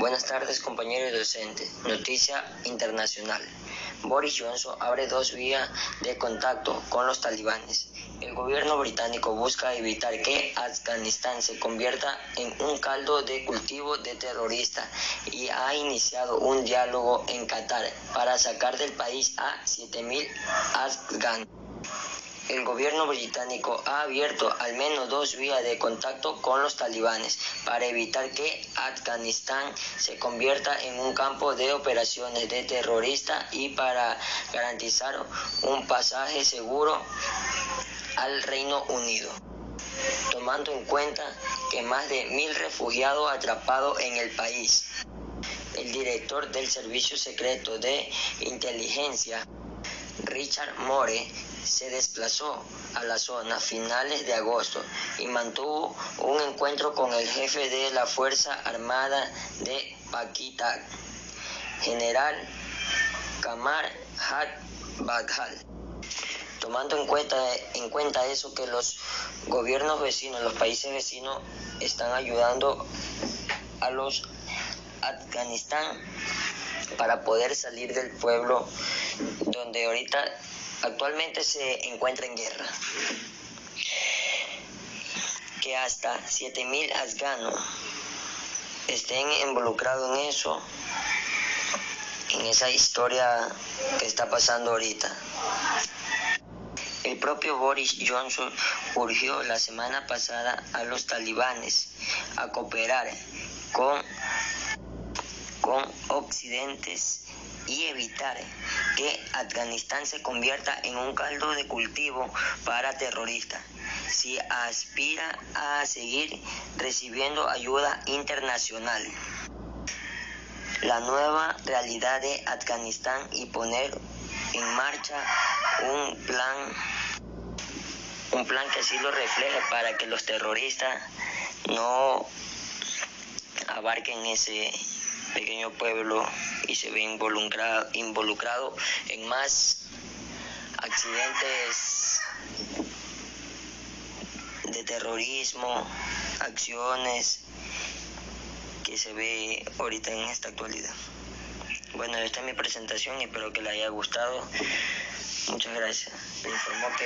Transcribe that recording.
Buenas tardes compañeros docentes. Noticia internacional. Boris Johnson abre dos vías de contacto con los talibanes. El gobierno británico busca evitar que Afganistán se convierta en un caldo de cultivo de terroristas y ha iniciado un diálogo en Qatar para sacar del país a 7.000 afganos. El gobierno británico ha abierto al menos dos vías de contacto con los talibanes para evitar que Afganistán se convierta en un campo de operaciones de terroristas y para garantizar un pasaje seguro al Reino Unido tomando en cuenta que más de mil refugiados atrapados en el país. El director del Servicio Secreto de Inteligencia, Richard Moore, se desplazó a la zona a finales de agosto y mantuvo un encuentro con el jefe de la Fuerza Armada de Pakistán, general Kamar Hat Baghal. Tomando en cuenta, en cuenta eso que los gobiernos vecinos, los países vecinos están ayudando a los Afganistán para poder salir del pueblo donde ahorita actualmente se encuentra en guerra. Que hasta 7.000 afganos estén involucrados en eso, en esa historia que está pasando ahorita. El propio Boris Johnson urgió la semana pasada a los talibanes a cooperar con, con occidentes y evitar que Afganistán se convierta en un caldo de cultivo para terroristas si aspira a seguir recibiendo ayuda internacional. La nueva realidad de Afganistán y poner en marcha un plan un plan que así lo refleje para que los terroristas no abarquen ese pequeño pueblo y se ve involucrado, involucrado en más accidentes de terrorismo, acciones que se ve ahorita en esta actualidad. Bueno, esta es mi presentación espero que le haya gustado. Muchas gracias. Me informó que